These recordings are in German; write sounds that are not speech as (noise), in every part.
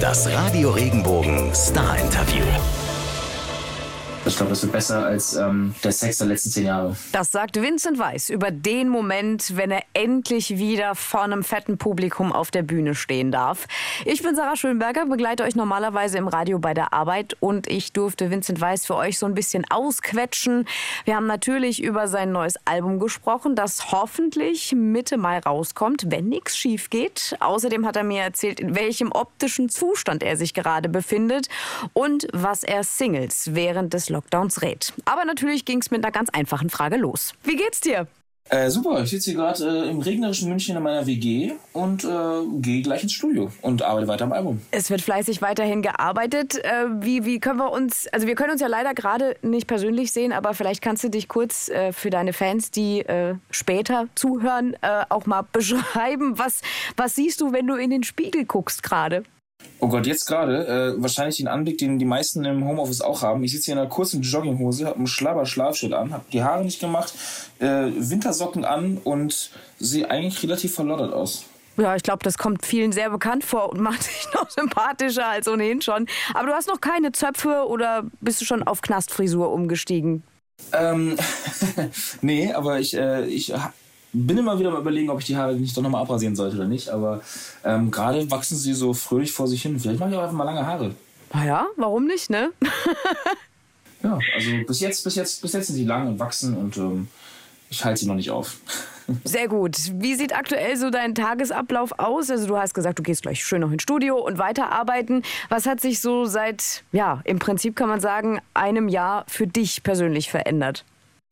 Das Radio Regenbogen Star Interview. Ich glaube, das wird besser als ähm, der Sex der letzten zehn Jahre. Das sagt Vincent Weiss über den Moment, wenn er endlich wieder vor einem fetten Publikum auf der Bühne stehen darf. Ich bin Sarah Schönberger, begleite euch normalerweise im Radio bei der Arbeit und ich durfte Vincent Weiss für euch so ein bisschen ausquetschen. Wir haben natürlich über sein neues Album gesprochen, das hoffentlich Mitte Mai rauskommt, wenn nichts schief geht. Außerdem hat er mir erzählt, in welchem optischen Zustand er sich gerade befindet und was er Singles während des Lockdowns rät. Aber natürlich ging es mit einer ganz einfachen Frage los. Wie geht's dir? Äh, super, ich sitze hier gerade äh, im regnerischen München in meiner WG und äh, gehe gleich ins Studio und arbeite weiter am Album. Es wird fleißig weiterhin gearbeitet. Äh, wie, wie können wir uns, also wir können uns ja leider gerade nicht persönlich sehen, aber vielleicht kannst du dich kurz äh, für deine Fans, die äh, später zuhören, auch mal (laughs) beschreiben. Was, was siehst du, wenn du in den Spiegel guckst gerade? Oh Gott, jetzt gerade, äh, wahrscheinlich den Anblick, den die meisten im Homeoffice auch haben. Ich sitze hier in einer kurzen Jogginghose, habe einen schlabber Schlafschild an, habe die Haare nicht gemacht, äh, Wintersocken an und sehe eigentlich relativ verloddert aus. Ja, ich glaube, das kommt vielen sehr bekannt vor und macht (laughs) dich noch sympathischer als ohnehin schon. Aber du hast noch keine Zöpfe oder bist du schon auf Knastfrisur umgestiegen? Ähm, (laughs) nee, aber ich, äh, ich bin immer wieder mal überlegen, ob ich die Haare nicht doch nochmal abrasieren sollte oder nicht. Aber ähm, gerade wachsen sie so fröhlich vor sich hin. Vielleicht mache ich auch einfach mal lange Haare. Naja, warum nicht, ne? (laughs) ja, also bis jetzt, bis jetzt, bis jetzt sind sie lang und wachsen und ähm, ich halte sie noch nicht auf. (laughs) Sehr gut. Wie sieht aktuell so dein Tagesablauf aus? Also du hast gesagt, du gehst gleich schön noch ins Studio und weiterarbeiten. Was hat sich so seit, ja, im Prinzip kann man sagen, einem Jahr für dich persönlich verändert?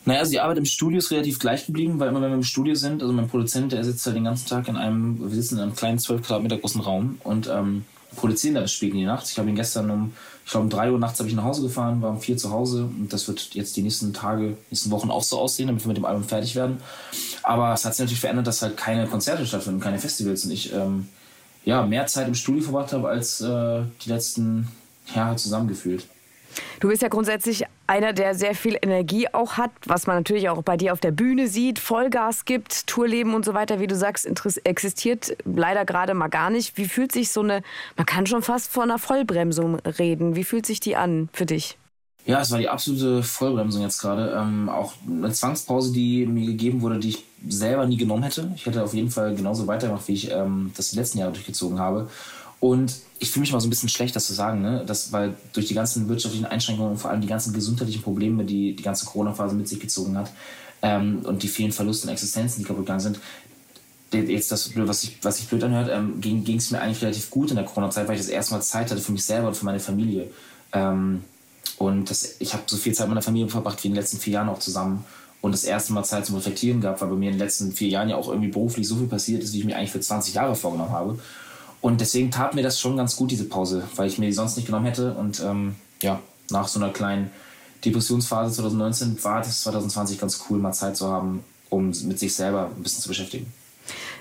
Naja, also die Arbeit im Studio ist relativ gleich geblieben, weil immer wenn wir im Studio sind, also mein Produzent, der sitzt halt den ganzen Tag in einem, wir sitzen in einem kleinen 12 Quadratmeter großen Raum und ähm, produzieren da bis spät in die Nacht. Ich habe ihn gestern um, ich glaube um 3 Uhr nachts habe ich nach Hause gefahren, war um 4 zu Hause und das wird jetzt die nächsten Tage, nächsten Wochen auch so aussehen, damit wir mit dem Album fertig werden. Aber es hat sich natürlich verändert, dass halt keine Konzerte stattfinden, keine Festivals und ich ähm, ja, mehr Zeit im Studio verbracht habe als äh, die letzten Jahre zusammengefühlt. Du bist ja grundsätzlich einer, der sehr viel Energie auch hat, was man natürlich auch bei dir auf der Bühne sieht, Vollgas gibt, Tourleben und so weiter, wie du sagst, existiert leider gerade mal gar nicht. Wie fühlt sich so eine, man kann schon fast von einer Vollbremsung reden. Wie fühlt sich die an für dich? Ja, es war die absolute Vollbremsung jetzt gerade. Ähm, auch eine Zwangspause, die mir gegeben wurde, die ich selber nie genommen hätte. Ich hätte auf jeden Fall genauso weitergemacht, wie ich ähm, das die letzten Jahre durchgezogen habe. Und ich fühle mich mal so ein bisschen schlecht, das zu sagen, ne? das, weil durch die ganzen wirtschaftlichen Einschränkungen und vor allem die ganzen gesundheitlichen Probleme, die die ganze Corona-Phase mit sich gezogen hat ähm, und die vielen Verluste und Existenzen, die kaputt gegangen sind, jetzt das, was sich was ich blöd anhört, ähm, ging es mir eigentlich relativ gut in der Corona-Zeit, weil ich das erste Mal Zeit hatte für mich selber und für meine Familie. Ähm, und das, ich habe so viel Zeit mit meiner Familie verbracht wie in den letzten vier Jahren auch zusammen und das erste Mal Zeit zum Reflektieren gehabt, weil bei mir in den letzten vier Jahren ja auch irgendwie beruflich so viel passiert ist, wie ich mir eigentlich für 20 Jahre vorgenommen habe. Und deswegen tat mir das schon ganz gut, diese Pause, weil ich mir die sonst nicht genommen hätte. Und ähm, ja, nach so einer kleinen Depressionsphase 2019 war das 2020 ganz cool, mal Zeit zu haben, um mit sich selber ein bisschen zu beschäftigen.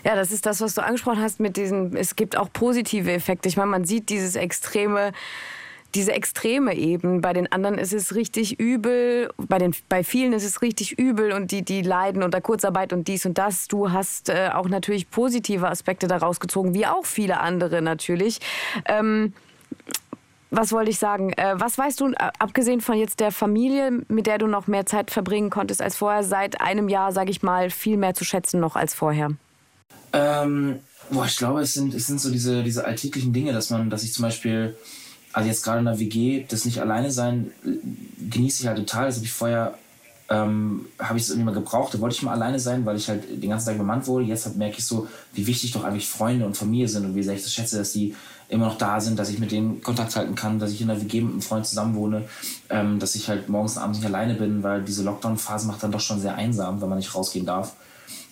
Ja, das ist das, was du angesprochen hast mit diesen, es gibt auch positive Effekte. Ich meine, man sieht dieses extreme diese Extreme eben. Bei den anderen ist es richtig übel, bei, den, bei vielen ist es richtig übel und die, die leiden unter Kurzarbeit und dies und das. Du hast äh, auch natürlich positive Aspekte daraus gezogen, wie auch viele andere natürlich. Ähm, was wollte ich sagen? Äh, was weißt du, äh, abgesehen von jetzt der Familie, mit der du noch mehr Zeit verbringen konntest als vorher, seit einem Jahr, sage ich mal, viel mehr zu schätzen noch als vorher? Ähm, boah, ich glaube, es sind, es sind so diese, diese alltäglichen Dinge, dass man, dass ich zum Beispiel also jetzt gerade in der WG, das nicht alleine sein, genieße ich halt total. Das habe ich vorher, ähm, habe ich es irgendwie mal gebraucht. Da wollte ich mal alleine sein, weil ich halt den ganzen Tag bemannt wurde. Jetzt halt merke ich so, wie wichtig doch eigentlich Freunde und Familie sind und wie sehr ich das schätze, dass die immer noch da sind, dass ich mit denen Kontakt halten kann, dass ich in der WG mit einem Freund zusammen wohne, ähm, dass ich halt morgens und abends nicht alleine bin, weil diese Lockdown-Phase macht dann doch schon sehr einsam, wenn man nicht rausgehen darf.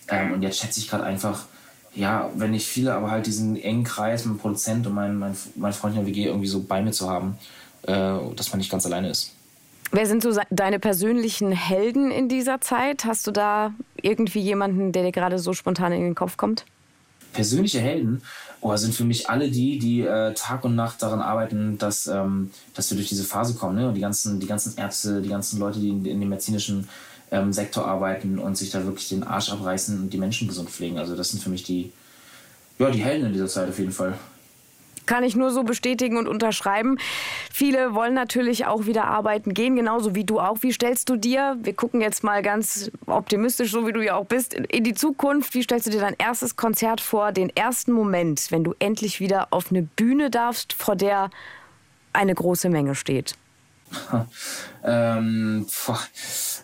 Ähm, und jetzt schätze ich gerade einfach, ja, wenn nicht viele, aber halt diesen engen Kreis mit dem Produzent und meinem mein, mein Freund in der WG irgendwie so bei mir zu haben, äh, dass man nicht ganz alleine ist. Wer sind so deine persönlichen Helden in dieser Zeit? Hast du da irgendwie jemanden, der dir gerade so spontan in den Kopf kommt? Persönliche Helden oh, sind für mich alle die, die äh, Tag und Nacht daran arbeiten, dass, ähm, dass wir durch diese Phase kommen. Ne? Und die ganzen, die ganzen Ärzte, die ganzen Leute, die in, in den medizinischen ähm, Sektor arbeiten und sich da wirklich den Arsch abreißen und die Menschen gesund pflegen. Also das sind für mich die, ja, die Helden in dieser Zeit auf jeden Fall. Kann ich nur so bestätigen und unterschreiben. Viele wollen natürlich auch wieder arbeiten gehen, genauso wie du auch. Wie stellst du dir, wir gucken jetzt mal ganz optimistisch, so wie du ja auch bist, in die Zukunft, wie stellst du dir dein erstes Konzert vor, den ersten Moment, wenn du endlich wieder auf eine Bühne darfst, vor der eine große Menge steht? (laughs) ähm,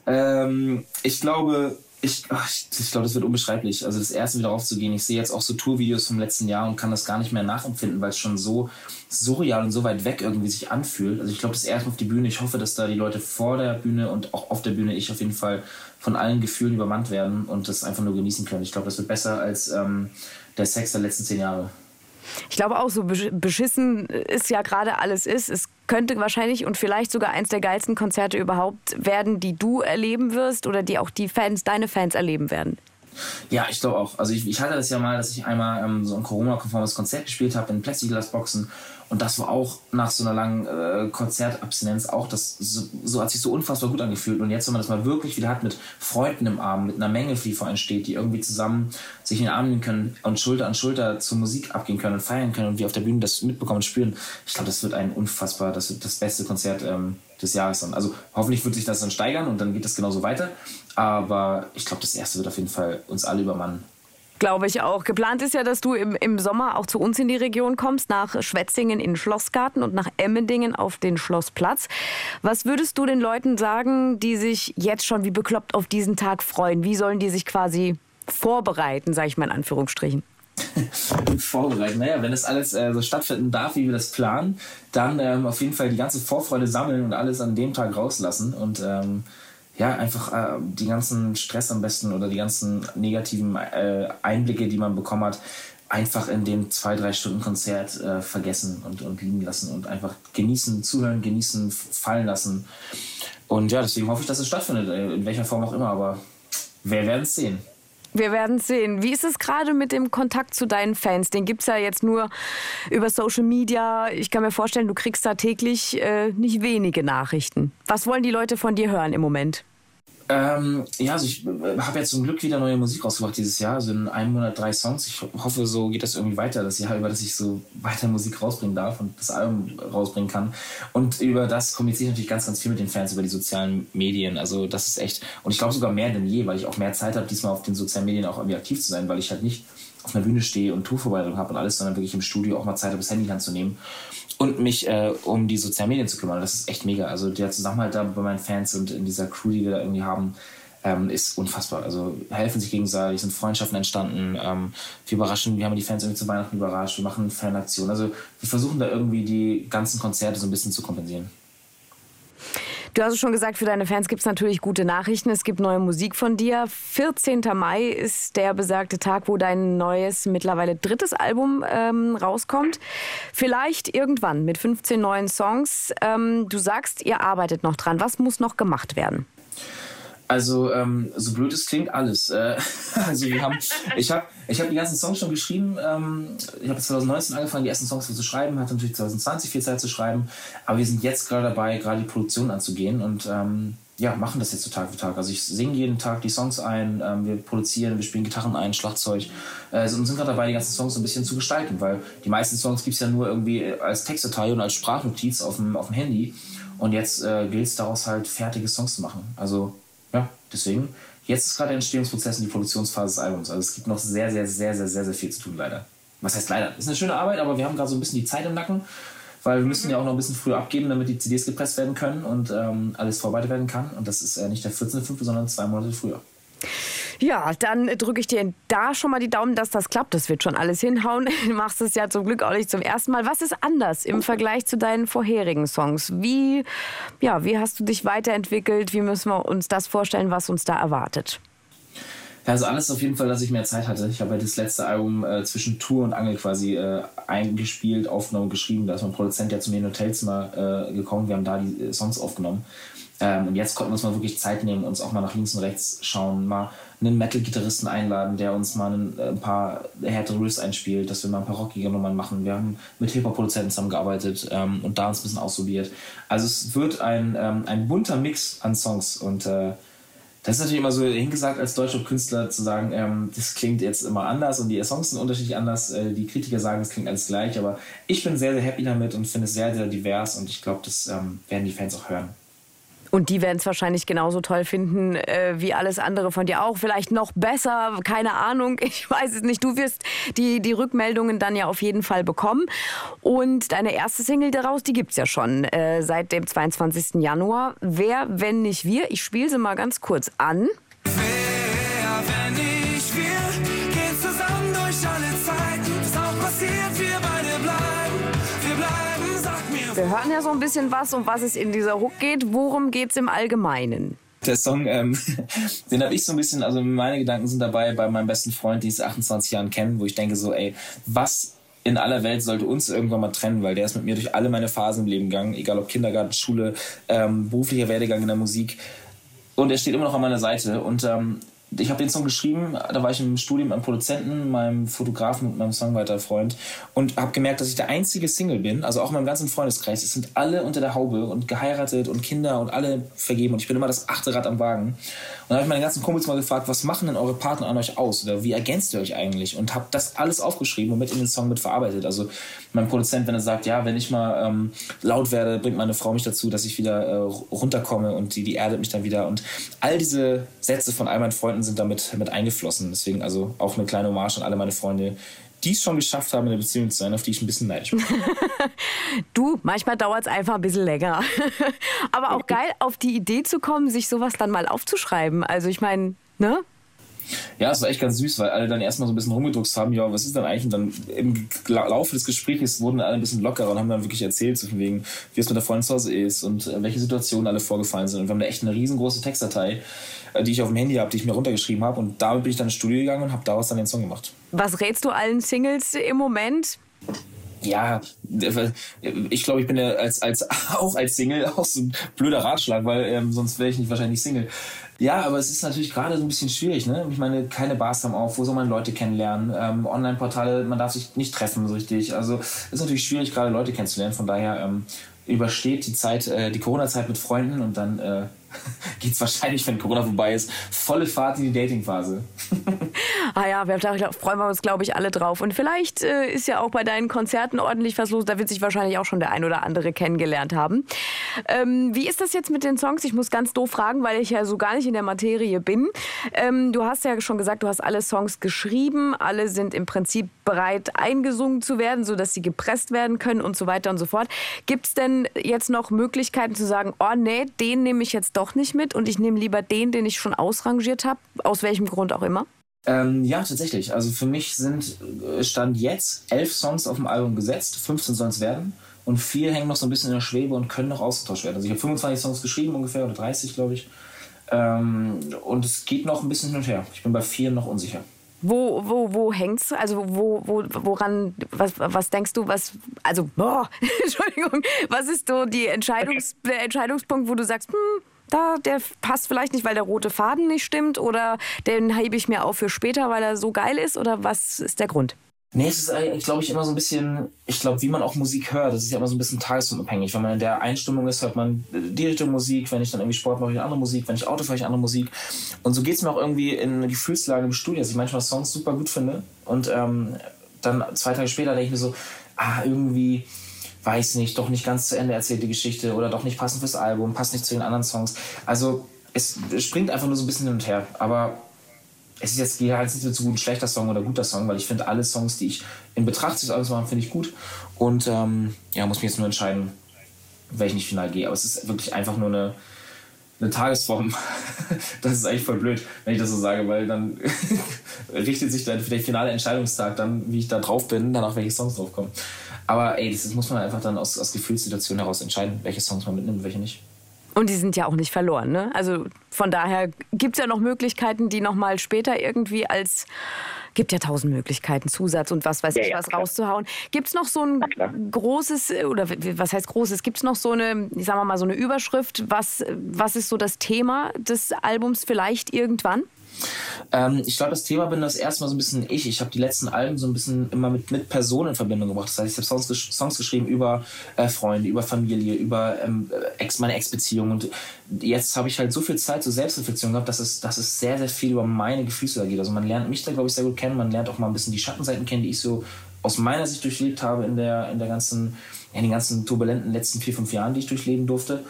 ähm, ich glaube, ich, ich, ich glaube, das wird unbeschreiblich. Also das erste wieder aufzugehen. Ich sehe jetzt auch so Tourvideos vom letzten Jahr und kann das gar nicht mehr nachempfinden, weil es schon so surreal und so weit weg irgendwie sich anfühlt. Also ich glaube, das erste auf die Bühne. Ich hoffe, dass da die Leute vor der Bühne und auch auf der Bühne ich auf jeden Fall von allen Gefühlen übermannt werden und das einfach nur genießen können. Ich glaube, das wird besser als ähm, der Sex der letzten zehn Jahre. Ich glaube auch, so beschissen ist ja gerade alles ist. Es könnte wahrscheinlich und vielleicht sogar eins der geilsten Konzerte überhaupt werden, die du erleben wirst oder die auch die Fans, deine Fans erleben werden. Ja, ich glaube auch. Also ich, ich, hatte das ja mal, dass ich einmal ähm, so ein Corona-konformes Konzert gespielt habe in Plexiglasboxen und das war auch nach so einer langen äh, Konzertabstinenz auch, das so, so, hat sich so unfassbar gut angefühlt. Und jetzt, wenn man das mal wirklich wieder hat mit Freunden im Arm, mit einer Menge, die vor einem steht, die irgendwie zusammen sich in den Arm nehmen können und Schulter an Schulter zur Musik abgehen können und feiern können und wir auf der Bühne das mitbekommen und spüren, ich glaube, das wird ein unfassbar, das wird das beste Konzert ähm, des Jahres dann. Also hoffentlich wird sich das dann steigern und dann geht das genauso weiter. Aber ich glaube, das erste wird auf jeden Fall uns alle übermannen. Glaube ich auch. Geplant ist ja, dass du im, im Sommer auch zu uns in die Region kommst, nach Schwetzingen in Schlossgarten und nach Emmendingen auf den Schlossplatz. Was würdest du den Leuten sagen, die sich jetzt schon wie bekloppt auf diesen Tag freuen? Wie sollen die sich quasi vorbereiten, sage ich mal in Anführungsstrichen? (laughs) vorbereiten. Naja, wenn das alles äh, so stattfinden darf, wie wir das planen, dann ähm, auf jeden Fall die ganze Vorfreude sammeln und alles an dem Tag rauslassen und ähm, ja, einfach äh, die ganzen Stress am besten oder die ganzen negativen äh, Einblicke, die man bekommen hat, einfach in dem zwei, drei Stunden Konzert äh, vergessen und, und liegen lassen und einfach genießen, zuhören, genießen, fallen lassen. Und ja, deswegen hoffe ich, dass es stattfindet, äh, in welcher Form auch immer, aber wir werden es sehen. Wir werden sehen. Wie ist es gerade mit dem Kontakt zu deinen Fans? Den gibt es ja jetzt nur über Social Media. Ich kann mir vorstellen, du kriegst da täglich äh, nicht wenige Nachrichten. Was wollen die Leute von dir hören im Moment? Ähm, ja, also ich äh, habe jetzt zum Glück wieder neue Musik rausgebracht dieses Jahr. Also in einem Monat drei Songs. Ich hoffe, so geht das irgendwie weiter das Jahr über, dass ich so weiter Musik rausbringen darf und das Album rausbringen kann. Und über das kommuniziere ich natürlich ganz, ganz viel mit den Fans über die sozialen Medien. Also das ist echt, und ich glaube sogar mehr denn je, weil ich auch mehr Zeit habe, diesmal auf den sozialen Medien auch irgendwie aktiv zu sein, weil ich halt nicht auf einer Bühne stehe und Tourvorbereitung habe und alles, sondern wirklich im Studio auch mal Zeit habe, das Handy in Hand und mich äh, um die sozialen Medien zu kümmern. Das ist echt mega. Also der Zusammenhalt da bei meinen Fans und in dieser Crew, die wir da irgendwie haben, ähm, ist unfassbar. Also helfen sich gegenseitig, sind Freundschaften entstanden. Ähm, wir überraschen, wir haben die Fans irgendwie zu Weihnachten überrascht, wir machen Fanaktionen. Also wir versuchen da irgendwie die ganzen Konzerte so ein bisschen zu kompensieren. Du hast es schon gesagt, für deine Fans gibt es natürlich gute Nachrichten. Es gibt neue Musik von dir. 14. Mai ist der besagte Tag, wo dein neues, mittlerweile drittes Album ähm, rauskommt. Vielleicht irgendwann mit 15 neuen Songs. Ähm, du sagst, ihr arbeitet noch dran. Was muss noch gemacht werden? Also, ähm, so blöd es klingt, alles. Äh, (laughs) also wir haben, ich habe ich hab die ganzen Songs schon geschrieben. Ähm, ich habe 2019 angefangen, die ersten Songs zu schreiben, hatte natürlich 2020 viel Zeit zu schreiben. Aber wir sind jetzt gerade dabei, gerade die Produktion anzugehen und ähm, ja, machen das jetzt so Tag für Tag. Also ich singe jeden Tag die Songs ein, ähm, wir produzieren, wir spielen Gitarren ein, Schlagzeug äh, und sind gerade dabei, die ganzen Songs so ein bisschen zu gestalten, weil die meisten Songs gibt es ja nur irgendwie als Textdatei und als Sprachnotiz auf dem, auf dem Handy. Und jetzt äh, gilt es daraus halt, fertige Songs zu machen. Also ja, deswegen, jetzt ist gerade der Entstehungsprozess und die Produktionsphase des Albums. Also es gibt noch sehr, sehr, sehr, sehr, sehr, sehr viel zu tun, leider. Was heißt leider? Ist eine schöne Arbeit, aber wir haben gerade so ein bisschen die Zeit im Nacken, weil wir müssen ja auch noch ein bisschen früher abgeben, damit die CDs gepresst werden können und ähm, alles vorbereitet werden kann. Und das ist äh, nicht der 14.05., sondern zwei Monate früher. Ja, dann drücke ich dir da schon mal die Daumen, dass das klappt. Das wird schon alles hinhauen. (laughs) Du machst es ja zum Glück auch nicht zum ersten Mal. Was ist anders im Vergleich zu deinen vorherigen Songs? Wie, ja, wie hast du dich weiterentwickelt? Wie müssen wir uns das vorstellen, was uns da erwartet? also alles auf jeden Fall, dass ich mehr Zeit hatte. Ich habe halt das letzte Album äh, zwischen Tour und Angel quasi äh, eingespielt, aufgenommen, geschrieben. Da ist mein Produzent ja zu mir in Hotelzimmer äh, gekommen. Wir haben da die äh, Songs aufgenommen. Ähm, und jetzt konnten wir uns mal wirklich Zeit nehmen, uns auch mal nach links und rechts schauen, mal einen Metal-Gitarristen einladen, der uns mal ein, äh, ein paar härtere Riffs einspielt, dass wir mal ein paar rockige Nummern machen. Wir haben mit Hip-Hop-Produzenten zusammengearbeitet ähm, und da uns ein bisschen ausprobiert. Also es wird ein, ähm, ein bunter Mix an Songs und äh, Das ist natürlich immer so hingesagt als deutscher Künstler zu sagen, ähm, das klingt jetzt immer anders und die Songs sind unterschiedlich anders. Äh, die Kritiker sagen, es klingt alles gleich, aber ich bin sehr, sehr happy damit und finde es sehr, sehr divers und ich glaube, das ähm, werden die Fans auch hören. Und die werden es wahrscheinlich genauso toll finden äh, wie alles andere von dir auch. Vielleicht noch besser, keine Ahnung. (laughs) Ich weiß es nicht. Du wirst die, die Rückmeldungen dann ja auf jeden Fall bekommen. Und deine erste Single daraus, die gibt es ja schon äh, seit dem 22. Januar. Wer, wenn nicht wir? Ich spiele sie mal ganz kurz an. Wir hören ja so ein bisschen was, um was es in dieser Hook geht. Worum geht es im Allgemeinen? Der Song, ähm, (laughs) den habe ich so ein bisschen, also meine Gedanken sind dabei bei meinem besten Freund, den ich seit 28 Jahren kenne, wo ich denke so, ey, was in aller Welt sollte uns irgendwann mal trennen, weil der ist mit mir durch alle meine Phasen im Leben gegangen, egal ob Kindergarten, Schule, ähm, beruflicher Werdegang in der Musik. Und er steht immer noch an meiner Seite. Und ähm, ich habe den Song geschrieben, da war ich im Studium mit meinem Produzenten, meinem Fotografen und meinem Songwriter-Freund und habe gemerkt, dass ich der einzige Single bin, also auch in meinem ganzen Freundeskreis. Es sind alle unter der Haube und geheiratet und Kinder und alle vergeben und ich bin immer das achte Rad am Wagen. Und dann habe ich meine ganzen Kumpels mal gefragt, was machen denn eure Partner an euch aus oder wie ergänzt ihr euch eigentlich? Und habe das alles aufgeschrieben und mit in den Song mit verarbeitet. Also mein Produzent, wenn er sagt, ja, wenn ich mal ähm, laut werde, bringt meine Frau mich dazu, dass ich wieder äh, runterkomme und die, die erdet mich dann wieder. Und all diese Sätze von all meinen Freunden sind damit mit eingeflossen. Deswegen also auch eine kleine Hommage an alle meine Freunde, die es schon geschafft haben, in der Beziehung zu sein, auf die ich ein bisschen neidisch bin. (laughs) du, manchmal dauert es einfach ein bisschen länger. (laughs) Aber auch (laughs) geil, auf die Idee zu kommen, sich sowas dann mal aufzuschreiben. Also ich meine, ne? Ja, es war echt ganz süß, weil alle dann erstmal so ein bisschen rumgedruckt haben, ja, was ist dann eigentlich? Und dann im Laufe des Gesprächs wurden alle ein bisschen lockerer und haben dann wirklich erzählt, so von wegen, wie es mit der Freundin zu Hause ist und äh, welche Situationen alle vorgefallen sind. Und wir haben da echt eine riesengroße Textdatei, äh, die ich auf dem Handy habe, die ich mir runtergeschrieben habe. Und damit bin ich dann ins Studio gegangen und habe daraus dann den Song gemacht. Was rätst du allen Singles im Moment? ja, ich glaube, ich bin ja als, als, (laughs) auch als Single auch so ein blöder Ratschlag, weil ähm, sonst wäre ich nicht wahrscheinlich Single. Ja, aber es ist natürlich gerade so ein bisschen schwierig, ne? Ich meine, keine Bars haben auf, wo soll man Leute kennenlernen? Ähm, Online-Portale, man darf sich nicht treffen so richtig. Also es ist natürlich schwierig, gerade Leute kennenzulernen. Von daher ähm, übersteht die Zeit, äh, die Corona-Zeit mit Freunden und dann äh, (laughs) geht es wahrscheinlich, wenn Corona vorbei ist, volle Fahrt in die Dating-Phase. (laughs) ah ja, da freuen wir uns, glaube ich, alle drauf. Und vielleicht äh, ist ja auch bei deinen Konzerten ordentlich was los. Da wird sich wahrscheinlich auch schon der ein oder andere kennengelernt haben. Ähm, wie ist das jetzt mit den Songs? Ich muss ganz doof fragen, weil ich ja so gar nicht in der Materie bin. Ähm, du hast ja schon gesagt, du hast alle Songs geschrieben. Alle sind im Prinzip bereit, eingesungen zu werden, sodass sie gepresst werden können und so weiter und so fort. Gibt es denn jetzt noch Möglichkeiten zu sagen, oh nee, den nehme ich jetzt doch nicht mit und ich nehme lieber den, den ich schon ausrangiert habe, aus welchem Grund auch immer? Ähm, ja, tatsächlich. Also für mich sind äh, Stand jetzt elf Songs auf dem Album gesetzt, 15 sollen es werden. Und vier hängen noch so ein bisschen in der Schwebe und können noch ausgetauscht werden. Also ich habe 25 Songs geschrieben ungefähr oder 30, glaube ich. Ähm, und es geht noch ein bisschen hin und her. Ich bin bei vier noch unsicher. Wo, wo, wo hängt's? Also wo, wo, woran, was, was denkst du, was, also, boah, (laughs) Entschuldigung, was ist so die Entscheidungs, der Entscheidungspunkt, wo du sagst, hm, da, der passt vielleicht nicht, weil der rote Faden nicht stimmt oder den hebe ich mir auf für später, weil er so geil ist oder was ist der Grund? Nee, es ist glaube ich, immer so ein bisschen, ich glaube, wie man auch Musik hört, das ist ja immer so ein bisschen tagesformabhängig. Wenn man in der Einstimmung ist, hört man die Richtung Musik, wenn ich dann irgendwie Sport mache, ich andere Musik, wenn ich Auto fahre, ich andere Musik. Und so geht es mir auch irgendwie in Gefühlslagen im Studio, dass ich manchmal Songs super gut finde und ähm, dann zwei Tage später denke ich mir so, ah, irgendwie, weiß nicht, doch nicht ganz zu Ende erzählt die Geschichte oder doch nicht passend fürs Album, passt nicht zu den anderen Songs. Also es springt einfach nur so ein bisschen hin und her, aber es ist jetzt halt nicht so gut ein schlechter Song oder guter Song, weil ich finde alle Songs, die ich in Betracht des Albums mache, finde ich gut. Und ähm, ja, muss mich jetzt nur entscheiden, welchen ich final gehe. Aber es ist wirklich einfach nur eine, eine Tagesform. (laughs) das ist eigentlich voll blöd, wenn ich das so sage, weil dann (laughs) richtet sich dann für den finale Entscheidungstag dann, wie ich da drauf bin, danach welche Songs draufkommen. Aber ey, das muss man einfach dann aus, aus Gefühlssituationen heraus entscheiden, welche Songs man mitnimmt und welche nicht. Und die sind ja auch nicht verloren. Ne? Also von daher gibt es ja noch Möglichkeiten, die nochmal später irgendwie als gibt ja tausend Möglichkeiten, Zusatz und was weiß ja, ich was klar. rauszuhauen. Gibt es noch so ein großes, oder was heißt großes, gibt es noch so eine, ich sag mal, so eine Überschrift, was, was ist so das Thema des Albums vielleicht irgendwann? Ähm, ich glaube, das Thema bin das erstmal so ein bisschen ich. Ich habe die letzten Alben so ein bisschen immer mit, mit Personen in Verbindung gebracht. Das heißt, ich habe Songs, Songs geschrieben über äh, Freunde, über Familie, über ähm, Ex, meine Ex-Beziehung. Und jetzt habe ich halt so viel Zeit zur Selbstreflexion gehabt, dass es, dass es sehr, sehr viel über meine Gefühle da geht. Also man lernt mich da, glaube ich, sehr gut kennen. Man lernt auch mal ein bisschen die Schattenseiten kennen, die ich so aus meiner Sicht durchlebt habe in der, in der ganzen, in den ganzen turbulenten letzten vier, fünf Jahren, die ich durchleben durfte.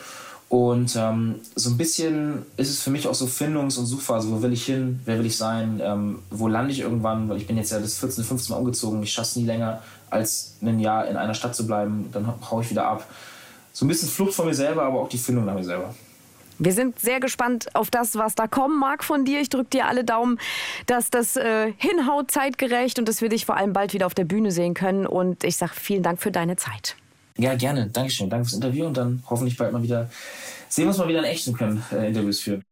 Und ähm, so ein bisschen ist es für mich auch so Findungs- und Suchphase. Wo will ich hin? Wer will ich sein? Ähm, wo lande ich irgendwann? Weil ich bin jetzt ja das 14., 15 Mal umgezogen. Ich schaffe es nie länger, als ein Jahr in einer Stadt zu bleiben. Dann haue ich wieder ab. So ein bisschen Flucht von mir selber, aber auch die Findung nach mir selber. Wir sind sehr gespannt auf das, was da kommen mag von dir. Ich drücke dir alle Daumen, dass das äh, hinhaut zeitgerecht und dass wir dich vor allem bald wieder auf der Bühne sehen können. Und ich sage vielen Dank für deine Zeit. Ja, gerne. Dankeschön. Danke fürs Interview und dann hoffentlich bald mal wieder sehen wir uns mal wieder in echten können, äh, Interviews führen.